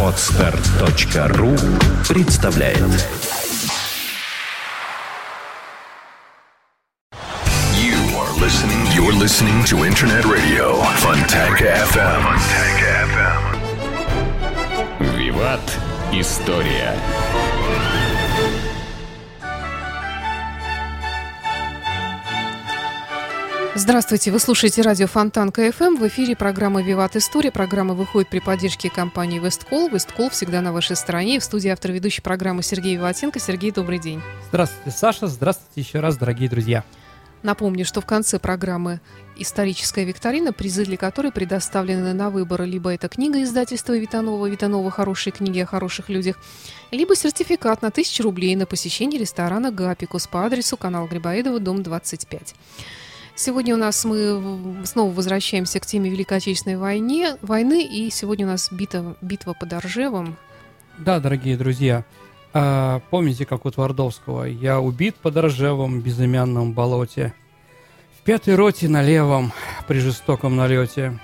Отстар.ру представляет You are listening. You're listening to Internet Radio. Fontanka FM. Виват. История. Здравствуйте, вы слушаете радио Фонтанка FM. В эфире программа «Виват История». Программа выходит при поддержке компании «WestCall». «WestCall» всегда на вашей стороне. И в студии автор, ведущий программы Сергей Виватенко. Сергей, добрый день. Здравствуйте, Саша. Здравствуйте еще раз, дорогие друзья. Напомню, что в конце программы историческая викторина, призы для которой предоставлены на выбор. Либо это книга издательства Витанова, Витанова «Хорошие книги о хороших людях», либо сертификат на 1000 рублей на посещение ресторана «Гапикус» по адресу канал Грибоедова, дом 25. Сегодня у нас мы снова возвращаемся к теме Великой Отечественной войне, войны, и сегодня у нас битва, битва под Оржевом. Да, дорогие друзья, а, помните, как у Твардовского «Я убит под Ржевом безымянном болоте, в пятой роте на левом при жестоком налете».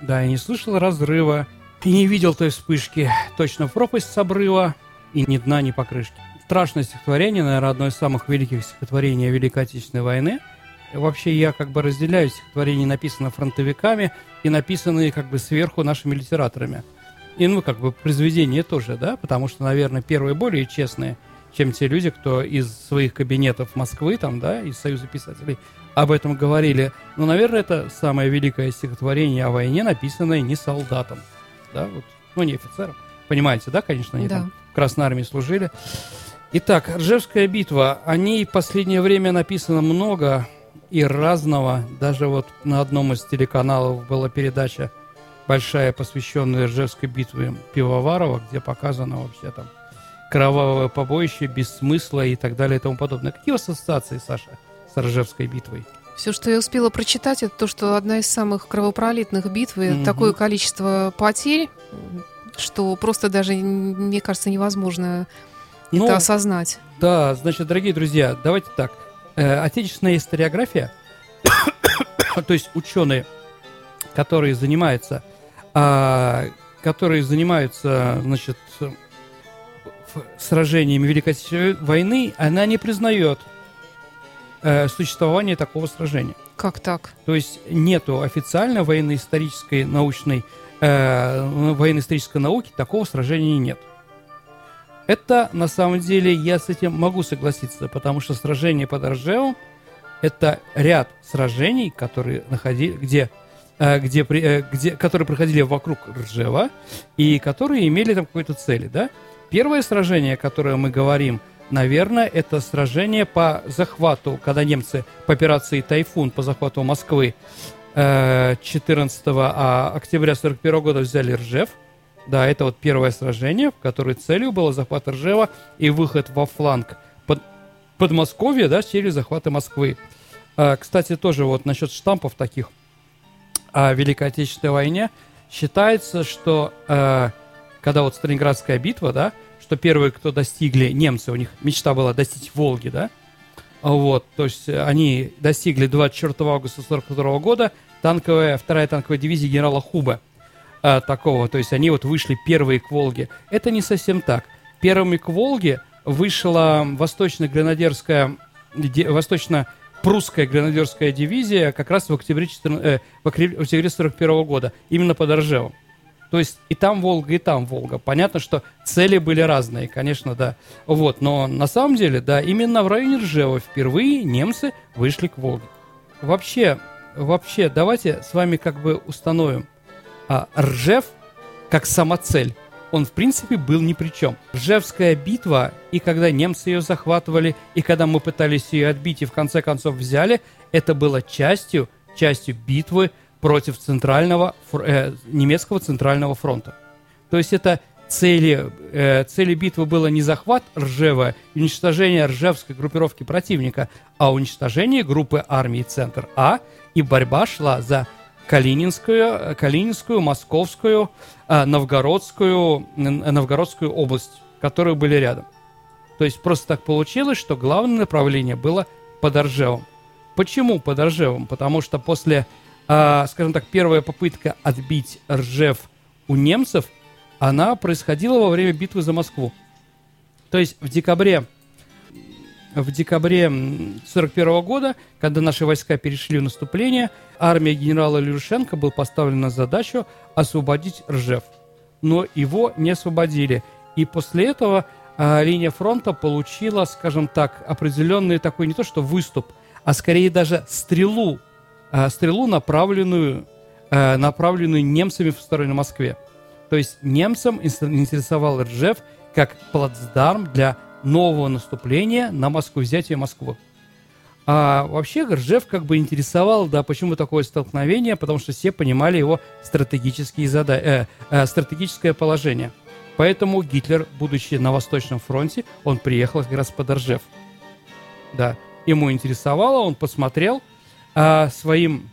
Да, я не слышал разрыва и не видел той вспышки, точно в пропасть с обрыва и ни дна, ни покрышки. Страшное стихотворение, наверное, одно из самых великих стихотворений Великой Отечественной войны – Вообще я как бы разделяю стихотворения, написанные фронтовиками и написанные как бы сверху нашими литераторами. И, ну, как бы произведения тоже, да, потому что, наверное, первые более честные, чем те люди, кто из своих кабинетов Москвы, там, да, из Союза писателей об этом говорили. Ну, наверное, это самое великое стихотворение о войне, написанное не солдатом, да, вот, ну, не офицером. Понимаете, да, конечно, они да. там в Красной Армии служили. Итак, Ржевская битва. О ней в последнее время написано много, и разного. Даже вот на одном из телеканалов была передача большая, посвященная Ржевской битве Пивоварова, где показано вообще там кровавое побоище, без смысла и так далее и тому подобное. Какие ассоциации, Саша, с Ржевской битвой? Все, что я успела прочитать, это то, что одна из самых кровопролитных битв, и угу. такое количество потерь, что просто даже, мне кажется, невозможно ну, это осознать. Да, значит, дорогие друзья, давайте так – отечественная историография, то есть ученые, которые занимаются, э, которые занимаются, значит, сражениями Великой Отечественной войны, она не признает э, существование такого сражения. Как так? То есть нету официально военно-исторической научной э, военно-исторической науки такого сражения нет. Это, на самом деле, я с этим могу согласиться, потому что сражение под Ржевом – это ряд сражений, которые находили, где, э, где, э, где, которые проходили вокруг Ржева и которые имели там какой-то цели, да? Первое сражение, о котором мы говорим, наверное, это сражение по захвату, когда немцы по операции «Тайфун» по захвату Москвы 14 э, а октября 1941 года взяли Ржев – да, это вот первое сражение, в которой целью было захват Ржева и выход во фланг под Подмосковья, да, через захваты Москвы. А, кстати, тоже вот насчет штампов таких о Великой Отечественной войне. Считается, что э, когда вот Сталинградская битва, да, что первые, кто достигли немцы, у них мечта была достичь Волги, да, вот, то есть они достигли 24 августа 1942 года танковая, вторая танковая дивизия генерала Хуба а, такого, то есть они вот вышли первые к Волге. Это не совсем так. Первыми к Волге вышла восточно-гренадерская, восточно-прусская гренадерская дивизия как раз в октябре, 14, э, в октябре 41 года, именно под Ржевом. То есть и там Волга, и там Волга. Понятно, что цели были разные, конечно, да. Вот, но на самом деле, да, именно в районе Ржева впервые немцы вышли к Волге. Вообще, вообще, давайте с вами как бы установим – а Ржев, как самоцель, он, в принципе, был ни при чем. Ржевская битва, и когда немцы ее захватывали, и когда мы пытались ее отбить, и в конце концов взяли, это было частью, частью битвы против центрального, э, немецкого центрального фронта. То есть это цели, э, цели битвы было не захват Ржева, уничтожение ржевской группировки противника, а уничтожение группы армии Центр А, и борьба шла за Калининскую, Калининскую, Московскую, э, Новгородскую, Новгородскую область, которые были рядом. То есть просто так получилось, что главное направление было под Оржевом. Почему под Оржевом? Потому что после а, скажем так, первая попытка отбить Ржев у немцев, она происходила во время битвы за Москву. То есть в декабре в декабре 1941 года, когда наши войска перешли в наступление, армия генерала Люшенко был поставлена задачу освободить Ржев. Но его не освободили. И после этого а, линия фронта получила, скажем так, определенный такой не то что выступ, а скорее даже стрелу, а, стрелу, направленную, а, направленную немцами в сторону Москве. То есть немцам интересовал Ржев как плацдарм для нового наступления на Москву, взятие Москвы. А вообще Ржев как бы интересовал, да, почему такое столкновение, потому что все понимали его стратегические зада... э, э, стратегическое положение. Поэтому Гитлер, будучи на Восточном фронте, он приехал как раз под Ржев. Да, ему интересовало, он посмотрел а, своим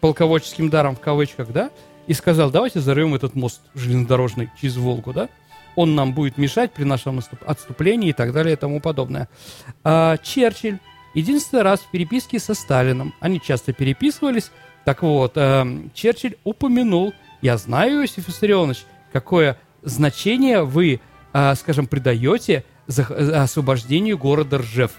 полководческим даром в кавычках, да, и сказал, давайте взорвем этот мост железнодорожный через Волгу, да, он нам будет мешать при нашем отступлении и так далее и тому подобное. А, Черчилль единственный раз в переписке со Сталином, они часто переписывались, так вот, а, Черчилль упомянул, я знаю, Иосиф Виссарионович, какое значение вы, а, скажем, придаете за, освобождению города Ржев.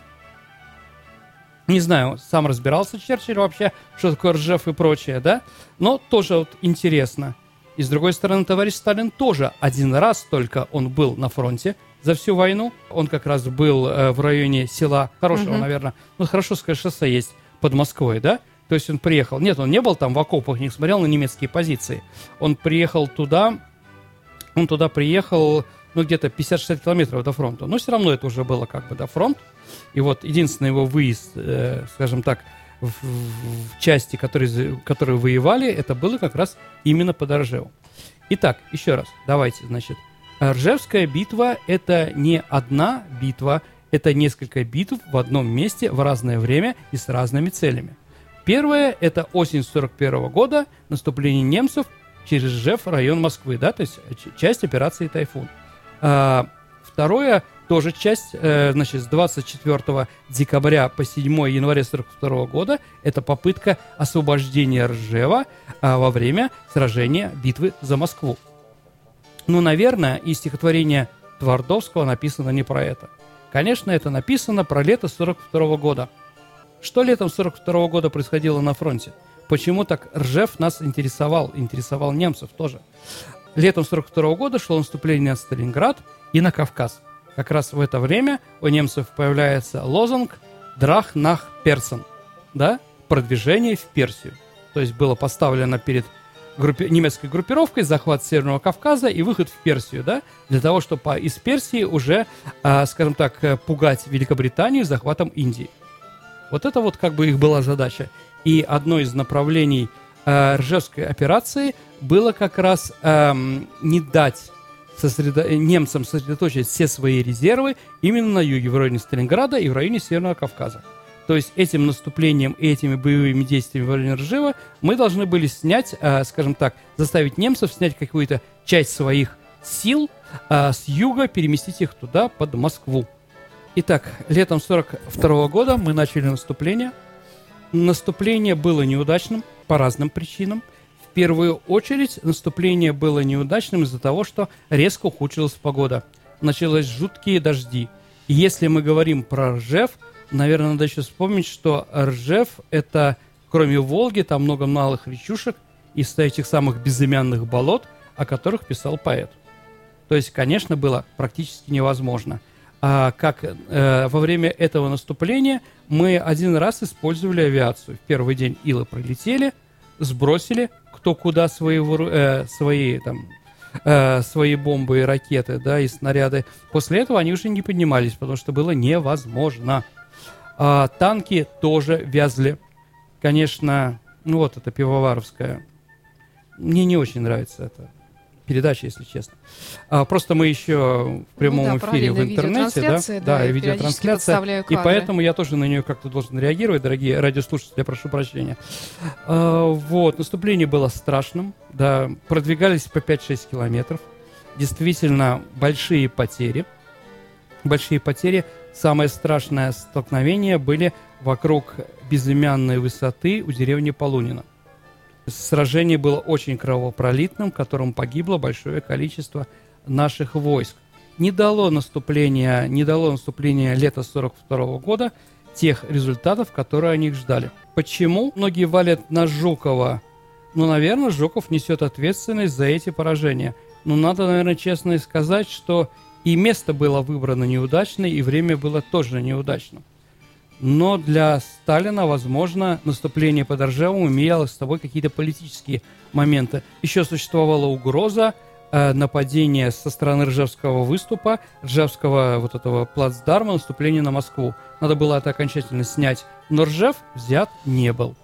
Не знаю, сам разбирался Черчилль вообще, что такое Ржев и прочее, да? Но тоже вот интересно – и с другой стороны, товарищ Сталин тоже один раз только он был на фронте за всю войну. Он как раз был э, в районе села, хорошего, угу. наверное, ну, хорошо сказать, шоссе есть под Москвой, да? То есть он приехал, нет, он не был там в окопах, не смотрел на немецкие позиции. Он приехал туда, он туда приехал, ну, где-то 50-60 километров до фронта. Но все равно это уже было как бы до фронт. И вот единственный его выезд, э, скажем так, в, в части, которые, которые воевали, это было как раз именно под Ржевом. Итак, еще раз, давайте, значит, Ржевская битва – это не одна битва, это несколько битв в одном месте в разное время и с разными целями. Первое – это осень 41 года, наступление немцев через Ржев, район Москвы, да, то есть часть операции «Тайфун». А, второе тоже часть, э, значит, с 24 декабря по 7 января 42 года, это попытка освобождения Ржева а, во время сражения битвы за Москву. Ну, наверное, и стихотворение Твардовского написано не про это. Конечно, это написано про лето 42 года. Что летом 42 года происходило на фронте? Почему так Ржев нас интересовал, интересовал немцев тоже? Летом 42 года шло наступление на Сталинград и на Кавказ – как раз в это время у немцев появляется лозунг «Драх нах Персен», да, продвижение в Персию. То есть было поставлено перед группи- немецкой группировкой захват Северного Кавказа и выход в Персию, да, для того, чтобы из Персии уже, э, скажем так, пугать Великобританию захватом Индии. Вот это вот как бы их была задача. И одно из направлений э, Ржевской операции было как раз э, не дать сосредо... немцам сосредоточить все свои резервы именно на юге, в районе Сталинграда и в районе Северного Кавказа. То есть этим наступлением и этими боевыми действиями в районе Ржева мы должны были снять, э, скажем так, заставить немцев снять какую-то часть своих сил э, с юга, переместить их туда, под Москву. Итак, летом 42 года мы начали наступление. Наступление было неудачным по разным причинам – первую очередь наступление было неудачным из-за того, что резко ухудшилась погода. Начались жуткие дожди. И если мы говорим про Ржев, наверное, надо еще вспомнить, что Ржев – это, кроме Волги, там много малых речушек из этих самых безымянных болот, о которых писал поэт. То есть, конечно, было практически невозможно. А как э, во время этого наступления мы один раз использовали авиацию. В первый день Илы пролетели, сбросили, кто куда свои, э, свои там э, свои бомбы и ракеты, да, и снаряды. После этого они уже не поднимались, потому что было невозможно. А, танки тоже вязли. Конечно, ну вот это пивоваровская. Мне не очень нравится это передача, если честно. А, просто мы еще в прямом ну, да, эфире в интернете, да, да, да, видеотрансляция, и поэтому я тоже на нее как-то должен реагировать, дорогие радиослушатели, я прошу прощения. А, вот, наступление было страшным, да, продвигались по 5-6 километров, действительно большие потери, большие потери, самое страшное столкновение были вокруг безымянной высоты у деревни Полунина. Сражение было очень кровопролитным, в котором погибло большое количество наших войск. Не дало наступления, не дало наступления лета 42 года тех результатов, которые они ждали. Почему многие валят на Жукова? Ну, наверное, Жуков несет ответственность за эти поражения. Но надо, наверное, честно сказать, что и место было выбрано неудачное, и время было тоже неудачным. Но для Сталина, возможно, наступление под Ржевом имело с собой какие-то политические моменты. Еще существовала угроза э, нападения со стороны Ржевского выступа, Ржевского вот этого плацдарма, наступления на Москву. Надо было это окончательно снять. Но Ржев взят не был.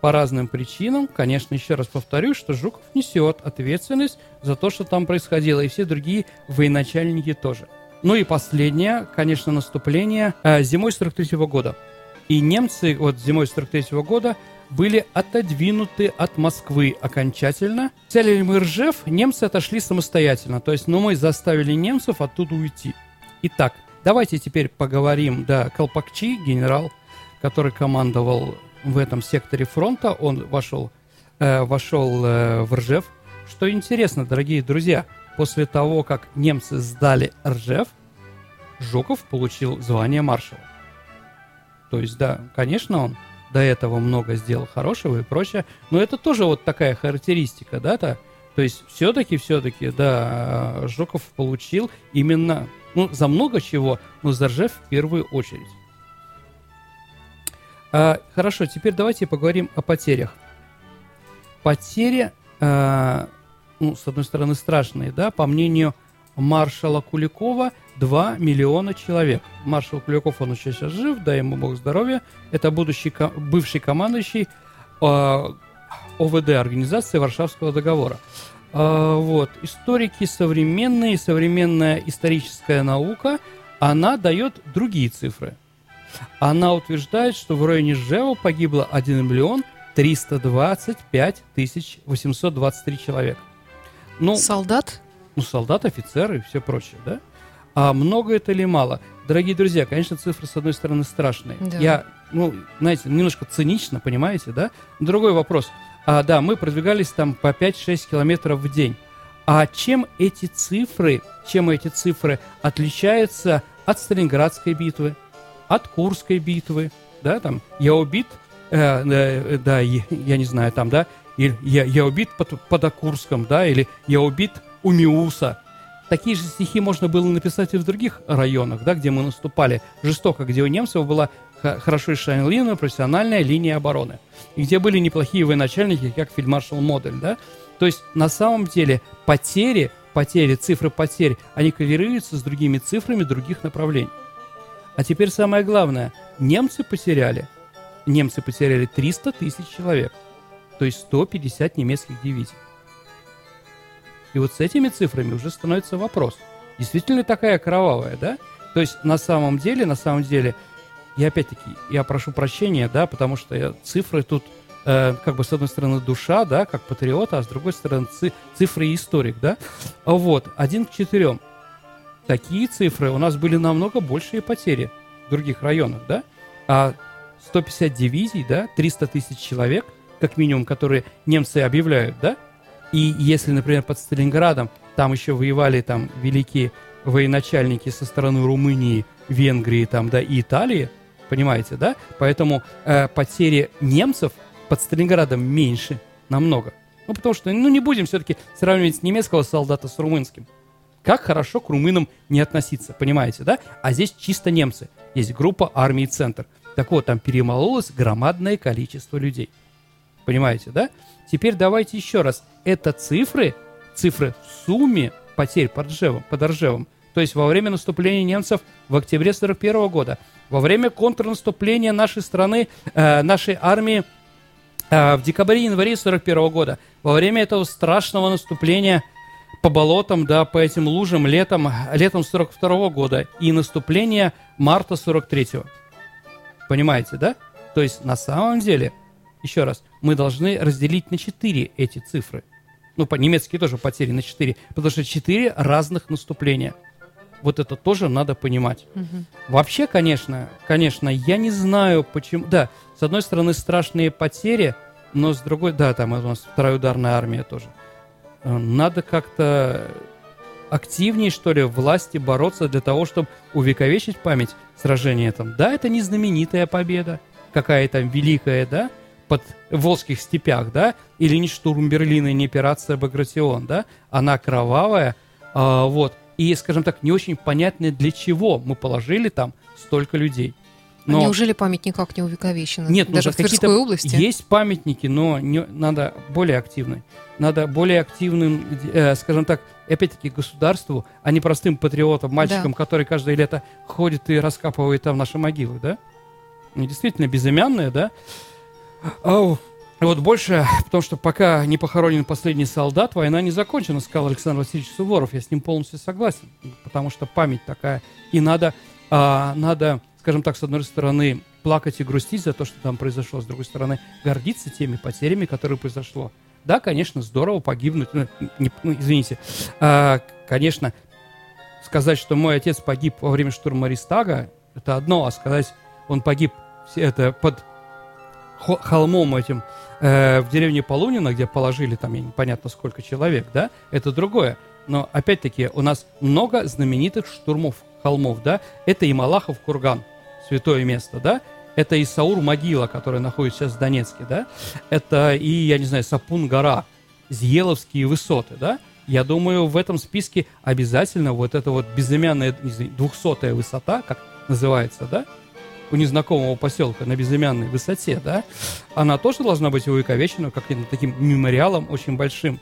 По разным причинам, конечно, еще раз повторю, что Жуков несет ответственность за то, что там происходило, и все другие военачальники тоже. Ну и последнее, конечно, наступление э, зимой 43 -го года. И немцы вот зимой 43 -го года были отодвинуты от Москвы окончательно. Взяли мы Ржев, немцы отошли самостоятельно. То есть, ну, мы заставили немцев оттуда уйти. Итак, давайте теперь поговорим, да, Колпакчи, генерал, который командовал в этом секторе фронта, он вошел, э, вошел э, в Ржев. Что интересно, дорогие друзья, После того, как немцы сдали Ржев, Жуков получил звание маршала. То есть, да, конечно, он до этого много сделал хорошего и прочее, но это тоже вот такая характеристика, да, то, то есть все-таки, все-таки, да, Жуков получил именно, ну, за много чего, но за Ржев в первую очередь. А, хорошо, теперь давайте поговорим о потерях. Потери а, ну, с одной стороны, страшные, да, по мнению маршала Куликова, 2 миллиона человек. Маршал Куликов, он еще сейчас жив, дай ему бог здоровья. Это будущий, бывший командующий э, ОВД, Организации Варшавского договора. Э, вот. Историки современные, современная историческая наука, она дает другие цифры. Она утверждает, что в районе Жева погибло 1 миллион 325 тысяч 823 человека. Ну, солдат? Ну, солдат, офицеры и все прочее, да? А много это или мало? Дорогие друзья, конечно, цифры, с одной стороны, страшные. Да. Я, ну, знаете, немножко цинично, понимаете, да? Другой вопрос. А, да, мы продвигались там по 5-6 километров в день. А чем эти цифры, чем эти цифры отличаются от Сталинградской битвы, от Курской битвы, да, там, я убит, э, э, да, я, я не знаю, там, да, или я, я убит под, под Окурском, да, или я убит у Миуса. Такие же стихи можно было написать и в других районах, да, где мы наступали жестоко, где у немцев была хорошо решенная профессиональная линия обороны, и где были неплохие военачальники, как фельдмаршал Модель, да. То есть на самом деле потери, потери, цифры потерь, они коррелируются с другими цифрами других направлений. А теперь самое главное, немцы потеряли, немцы потеряли 300 тысяч человек то есть 150 немецких дивизий. И вот с этими цифрами уже становится вопрос. Действительно такая кровавая, да? То есть на самом деле, на самом деле, я опять-таки, я прошу прощения, да, потому что я, цифры тут, э, как бы с одной стороны душа, да, как патриота, а с другой стороны ци, цифры и историк, да. Вот, один к четырем. Такие цифры у нас были намного большие потери в других районах, да. А 150 дивизий, да, 300 тысяч человек – как минимум, которые немцы объявляют, да? И если, например, под Сталинградом там еще воевали там великие военачальники со стороны Румынии, Венгрии там, да, и Италии, понимаете, да? Поэтому э, потери немцев под Сталинградом меньше намного. Ну, потому что, ну, не будем все-таки сравнивать немецкого солдата с румынским. Как хорошо к румынам не относиться, понимаете, да? А здесь чисто немцы. Есть группа армии «Центр». Так вот, там перемололось громадное количество людей. Понимаете, да? Теперь давайте еще раз. Это цифры, цифры в сумме потерь под Ржевом, под Ржевом. То есть во время наступления немцев в октябре 41 года, во время контрнаступления нашей страны, э, нашей армии э, в декабре-январе 41 года, во время этого страшного наступления по болотам, да, по этим лужам летом, летом 42 года и наступление марта 43 -го. Понимаете, да? То есть на самом деле – еще раз, мы должны разделить на 4 эти цифры. Ну, по-немецки тоже потери на 4, потому что 4 разных наступления. Вот это тоже надо понимать. Угу. Вообще, конечно, конечно, я не знаю, почему... Да, с одной стороны, страшные потери, Но с другой, да, там у нас вторая ударная армия тоже. Э, Надо как-то активнее, что ли, власти бороться для того, чтобы увековечить память сражения там. Да, это не знаменитая победа, какая там великая, да, под Волжских степях, да, или не штурм Берлина, не операция Багратион, да, она кровавая, а, вот, и, скажем так, не очень понятно, для чего мы положили там столько людей. А неужели память никак не увековечена? Нет, даже ну, в Тверской области? Есть памятники, но не, надо более активной. Надо более активным, э, скажем так, опять-таки государству, а не простым патриотам, мальчикам, Да. которые каждое лето ходят и раскапывают там наши могилы, да? Ну, действительно, безымянные, да? Ау. Вот больше, потому что пока не похоронен последний солдат, война не закончена, сказал Александр Васильевич Суворов. Я с ним полностью согласен, потому что память такая. И надо, а, надо, скажем так, с одной стороны, плакать и грустить за то, что там произошло, с другой стороны, гордиться теми потерями, которые произошло. Да, конечно, здорово погибнуть, ну, не- ну, извините, А, конечно, сказать, что мой отец погиб во время штурма Ристага, это одно, а сказать, он погиб это под холмом этим э, в деревне Полунина, где положили там, непонятно сколько человек, да, это другое. Но опять-таки у нас много знаменитых штурмов холмов, да, это и Малахов курган, святое место, да, это и Саур могила, которая находится сейчас в Донецке, да, это и, я не знаю, Сапун гора, Зьеловские высоты, да, я думаю, в этом списке обязательно вот эта вот безымянная, не знаю, двухсотая высота, как называется, да, у незнакомого поселка на безымянной высоте, да, она тоже должна быть увековечена каким-то таким мемориалом очень большим.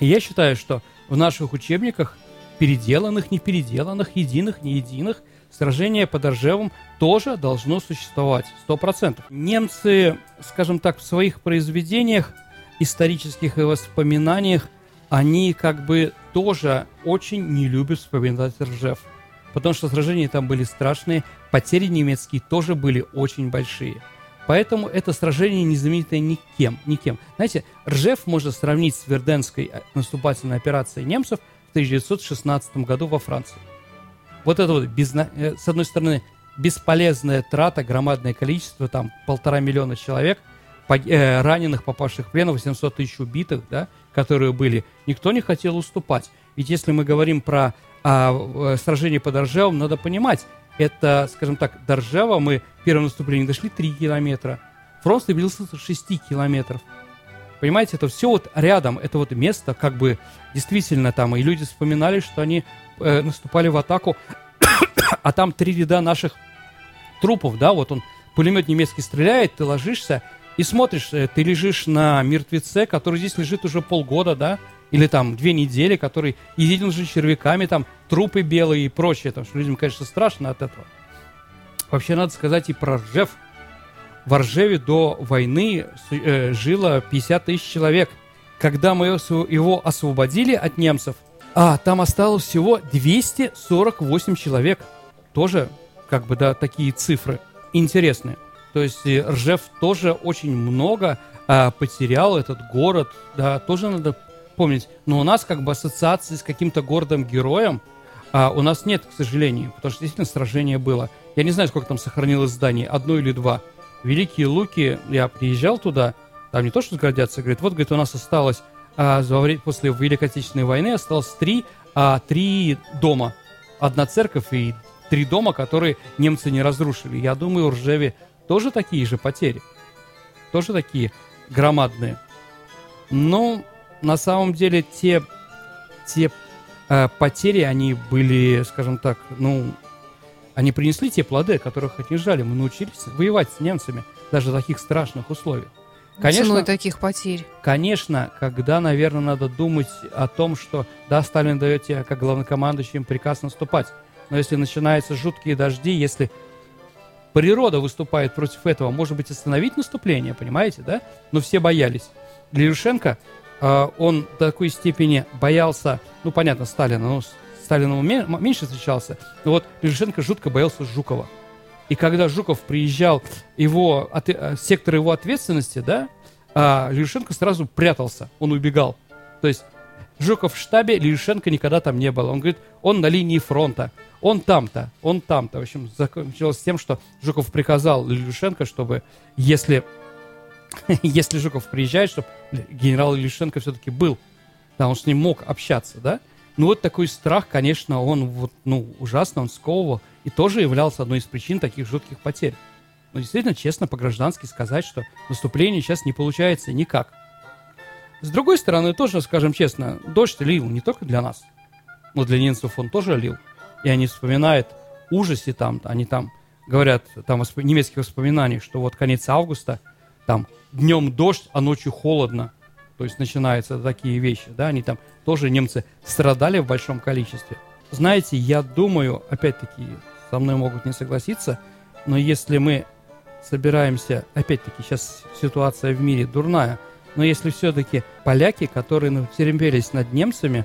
И я считаю, что в наших учебниках, переделанных, не переделанных, единых, не единых, сражение под Ржевом тоже должно существовать, сто процентов. Немцы, скажем так, в своих произведениях, исторических и воспоминаниях, они как бы тоже очень не любят вспоминать Ржев. Потому что сражения там были страшные, потери немецкие тоже были очень большие. Поэтому это сражение не знаменитое никем, никем. Знаете, Ржев можно сравнить с Верденской э, наступательной операцией немцев в 1916 году во Франции. Вот это вот, э, с одной стороны, бесполезная трата, громадное количество, там полтора миллиона человек, э, раненых, попавших в плен, 800 тысяч убитых, да, которые были. Никто не хотел уступать. Ведь если мы говорим про а, э, сражение под Ржевом, надо понимать, это, скажем так, до Ржева мы первое наступление дошли 3 километра. Фронт стабилизировался до 6 километров. Понимаете, это все вот рядом, это вот место, как бы действительно там, и люди вспоминали, что они э, наступали в атаку, а там три ряда наших трупов, да, вот он, пулемет немецкий стреляет, ты ложишься и смотришь, э, ты лежишь на мертвеце, который здесь лежит уже полгода, да, или там две недели, который изъеден уже червяками, там трупы белые и прочее, потому что людям, конечно, страшно от этого. Вообще надо сказать и про Ржев. В Ржеве до войны э, жило 50 тысяч человек. Когда мы его освободили от немцев, а там осталось всего 248 человек. Тоже, как бы, да, такие цифры интересные. То есть Ржев тоже очень много а, потерял этот город, да, тоже надо помнить. Но у нас как бы ассоциации с каким-то городом-героем а, у нас нет, к сожалению, потому что действительно сражение было. Я не знаю, сколько там сохранилось зданий, одно или два. Великие Луки, я приезжал туда, там не то, что гордятся, говорит, вот, говорит, у нас осталось а, после Великой Отечественной войны осталось три, а, три дома. Одна церковь и три дома, которые немцы не разрушили. Я думаю, в Ржеве тоже такие же потери. Тоже такие громадные. Но на самом деле те, те э, потери, они были, скажем так, ну, они принесли те плоды, которых от них жали. Мы научились воевать с немцами даже в таких страшных условиях. Конечно, Ценой таких потерь. Конечно, когда, наверное, надо думать о том, что, да, Сталин дает тебе, как главнокомандующий, им приказ наступать. Но если начинаются жуткие дожди, если природа выступает против этого, может быть, остановить наступление, понимаете, да? Но все боялись. Лерушенко, э, он до такой степени боялся, ну, понятно, Сталина, ну, с Сталином меньше встречался, но вот Лерушенко жутко боялся Жукова. И когда Жуков приезжал, его, от- э, сектор его ответственности, да, а Лерушенко сразу прятался, он убегал. То есть Жуков в штабе, Лерушенко никогда там не было. Он говорит, он на линии фронта, он там-то, он там-то. В общем, закончилось тем, что Жуков приказал Лерушенко, чтобы, если если Жуков приезжает, чтобы генерал Илюшенко все-таки был, да, он с ним мог общаться, да. Ну вот такой страх, конечно, он вот, ну, ужасно, он сковывал и тоже являлся одной из причин таких жутких потерь. Но действительно, честно, по-граждански сказать, что наступление сейчас не получается никак. С другой стороны, тоже, скажем честно, дождь лил не только для нас, но для немцев он тоже лил. И они вспоминают ужасе там, они там говорят, там в немецких воспоминаниях, что вот конец августа, там днем дождь, а ночью холодно. То есть начинаются такие вещи, да, они там тоже немцы страдали в большом количестве. Знаете, я думаю, опять-таки, со мной могут не согласиться, но если мы собираемся, опять-таки, сейчас ситуация в мире дурная, но если все-таки поляки, которые терпелись над немцами,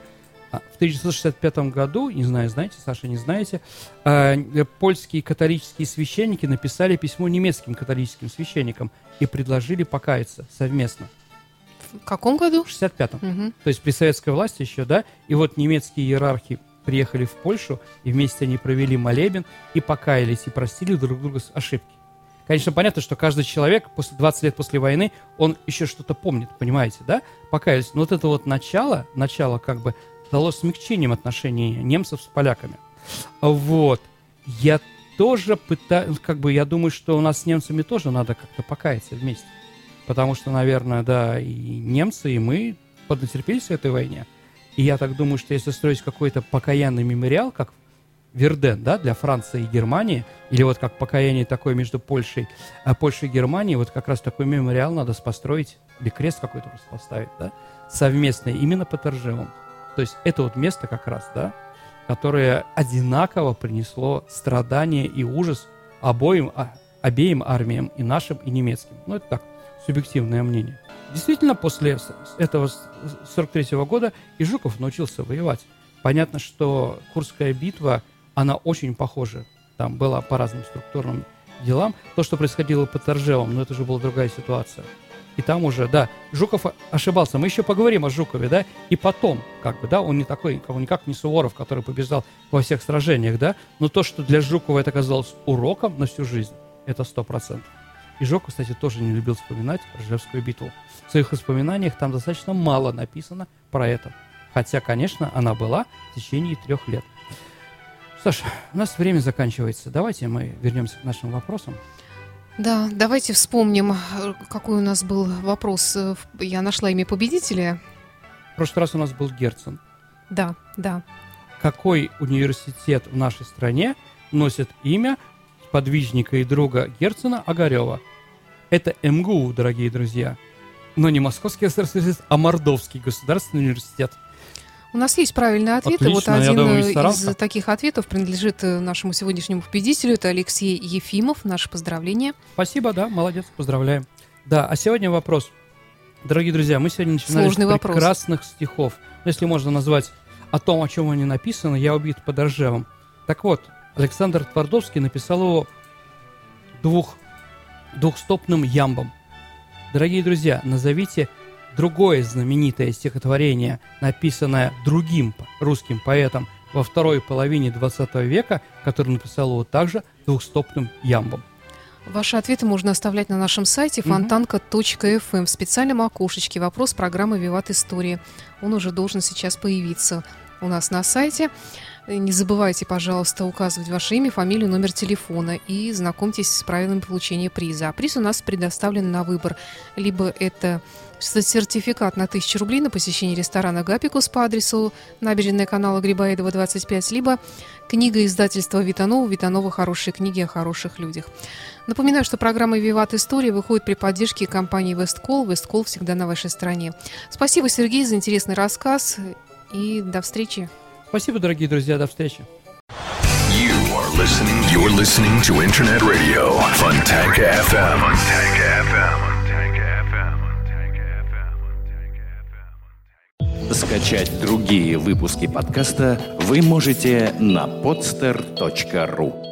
а, в 1965 году, не знаю, знаете, Саша, не знаете, э, польские католические священники написали письмо немецким католическим священникам и предложили покаяться совместно. В каком году? В 65-м. Угу. То есть при советской власти еще, да, и вот немецкие иерархи приехали в Польшу, и вместе они провели молебен, и покаялись, и простили друг друга с ошибки. Конечно, понятно, что каждый человек после 20 лет после войны, он еще что-то помнит, понимаете, да? Покаялись. Но вот это вот начало, начало как бы дало смягчением отношений немцев с поляками. Вот. Я тоже пытаюсь, как бы, я думаю, что у нас с немцами тоже надо как-то покаяться вместе. Потому что, наверное, да, и немцы, и мы поднатерпелись в этой войне. И я так думаю, что если строить какой-то покаянный мемориал, как Верден, да, для Франции и Германии, или вот как покаяние такое между Польшей, а Польшей и Германией, вот как раз такой мемориал надо построить, или крест какой-то просто поставить, да, совместный, именно по Торжевым. То есть это вот место как раз, да, которое одинаково принесло страдания и ужас обоим, а, обеим армиям, и нашим, и немецким. Ну, это так, субъективное мнение. Действительно, после этого 43 -го года и Жуков научился воевать. Понятно, что Курская битва, она очень похожа. Там была по разным структурным делам. То, что происходило под Торжевом, но это же была другая ситуация. И там уже, да, Жуков ошибался. Мы еще поговорим о Жукове, да, и потом, как бы, да, он не такой, он никак не Суворов, который побеждал во всех сражениях, да, но то, что для Жукова это оказалось уроком на всю жизнь, это сто процентов. И Жуков, кстати, тоже не любил вспоминать Ржевскую битву. В своих воспоминаниях там достаточно мало написано про это. Хотя, конечно, она была в течение трех лет. Что ж, у нас время заканчивается. Давайте мы вернемся к нашим вопросам. Да, давайте вспомним, какой у нас был вопрос. Я нашла имя победителя. В прошлый раз у нас был Герцен. Да, да. Какой университет в нашей стране носит имя подвижника и друга Герцена Огарева? Это МГУ, дорогие друзья. Но не Московский государственный университет, а Мордовский государственный университет. У нас есть правильные ответы. Отлично, вот один думаю, из таких ответов принадлежит э, нашему сегодняшнему победителю. Это Алексей Ефимов. Наше поздравление. Спасибо, да, молодец, поздравляем. Да, а сегодня вопрос. Дорогие друзья, мы сегодня начинали Сложный с прекрасных вопрос. стихов. Если можно назвать о том, о чем они написаны, «Я убит под Ржевом». Так вот, Александр Твардовский написал его двух, двухстопным ямбом. Дорогие друзья, назовите другое знаменитое стихотворение, написанное другим русским поэтом во второй половине 20 века, который написал его также двухстопным ямбом. Ваши ответы можно оставлять на нашем сайте фонтанка.фм эм в специальном окошечке «Вопрос программы «Виват Истории». Он уже должен сейчас появиться у нас на сайте. Не забывайте, пожалуйста, указывать ваше имя, фамилию, номер телефона и знакомьтесь с правилами получения приза. А приз у нас предоставлен на выбор. Либо это сертификат на 1000 рублей на посещение ресторана «Гапикус» по адресу набережная канала Грибоедова, 25, либо книга издательства Витанова «Витанова. Хорошие книги о хороших людях». Напоминаю, что программа «Виват История» выходит при поддержке компании «Весткол». «Весткол» всегда на вашей стороне. Спасибо, Сергей, за интересный рассказ и до встречи. Спасибо, дорогие друзья. До встречи. You are listening, you're listening to Internet Radio, Fontanka FM. Fontanka FM. Скачать другие выпуски подкаста вы можете на podster.ru